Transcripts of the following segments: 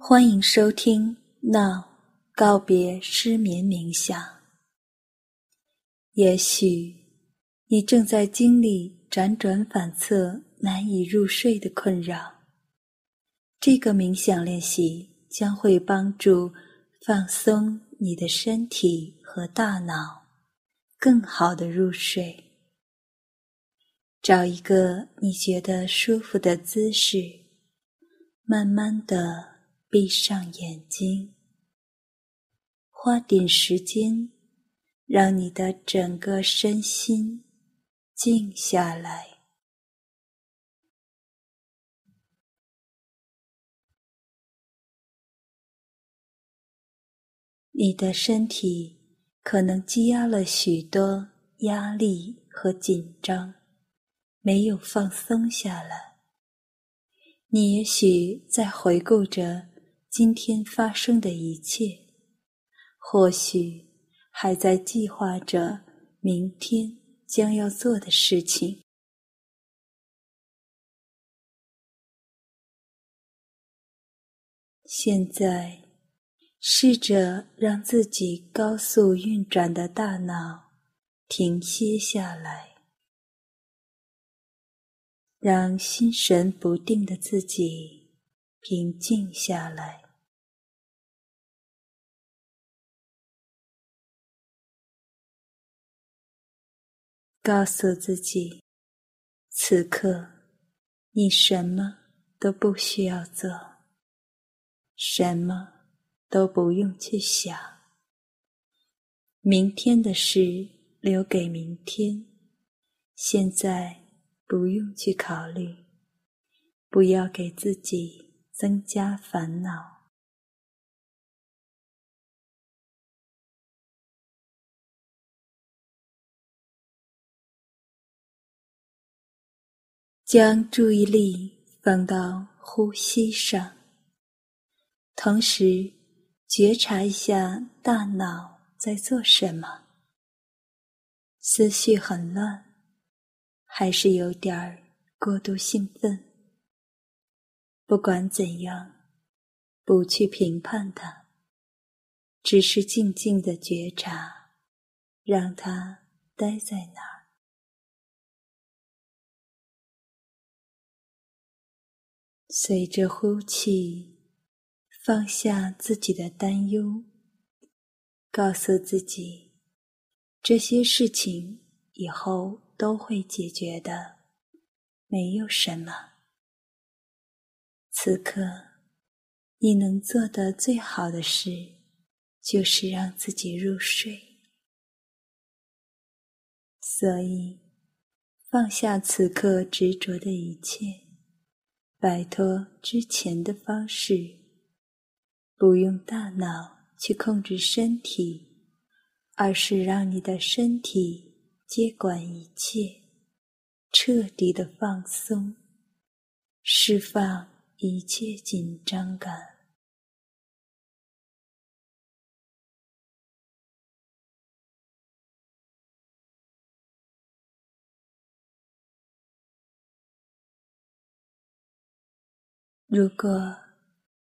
欢迎收听《Now 告别失眠冥想》。也许你正在经历辗转反侧、难以入睡的困扰。这个冥想练习将会帮助放松你的身体和大脑，更好的入睡。找一个你觉得舒服的姿势，慢慢的。闭上眼睛，花点时间，让你的整个身心静下来。你的身体可能积压了许多压力和紧张，没有放松下来。你也许在回顾着。今天发生的一切，或许还在计划着明天将要做的事情。现在，试着让自己高速运转的大脑停歇下来，让心神不定的自己。平静下来，告诉自己：此刻你什么都不需要做，什么都不用去想。明天的事留给明天，现在不用去考虑，不要给自己。增加烦恼，将注意力放到呼吸上，同时觉察一下大脑在做什么。思绪很乱，还是有点儿过度兴奋？不管怎样，不去评判它，只是静静的觉察，让它待在那儿。随着呼气，放下自己的担忧，告诉自己，这些事情以后都会解决的，没有什么。此刻，你能做的最好的事，就是让自己入睡。所以，放下此刻执着的一切，摆脱之前的方式，不用大脑去控制身体，而是让你的身体接管一切，彻底的放松，释放。一切紧张感。如果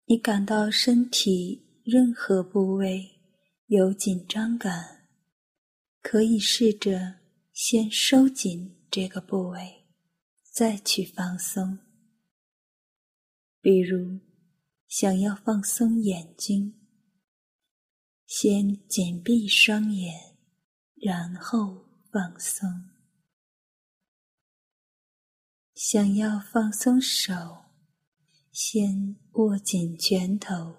你感到身体任何部位有紧张感，可以试着先收紧这个部位，再去放松。比如，想要放松眼睛，先紧闭双眼，然后放松；想要放松手，先握紧拳头，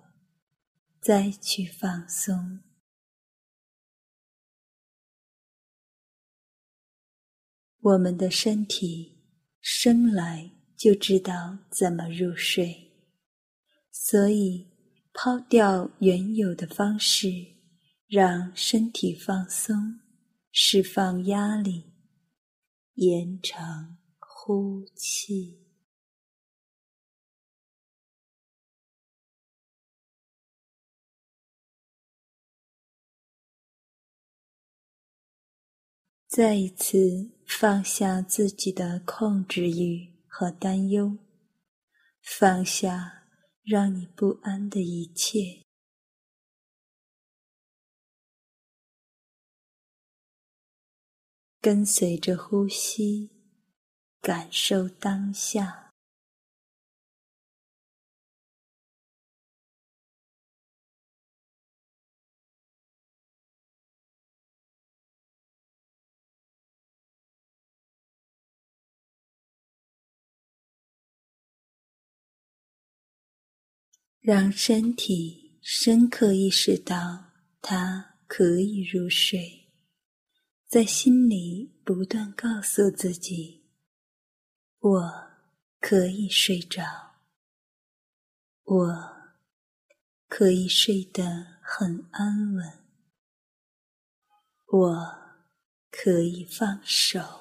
再去放松。我们的身体生来。就知道怎么入睡，所以抛掉原有的方式，让身体放松，释放压力，延长呼气。再一次放下自己的控制欲。和担忧，放下让你不安的一切。跟随着呼吸，感受当下。让身体深刻意识到，它可以入睡，在心里不断告诉自己：“我可以睡着，我可以睡得很安稳，我可以放手。”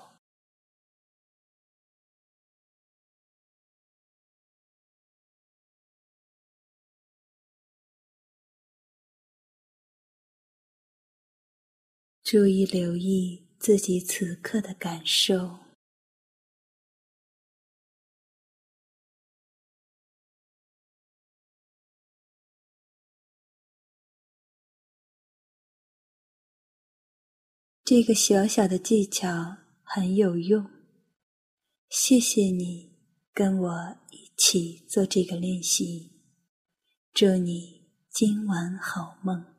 注意留意自己此刻的感受。这个小小的技巧很有用，谢谢你跟我一起做这个练习。祝你今晚好梦。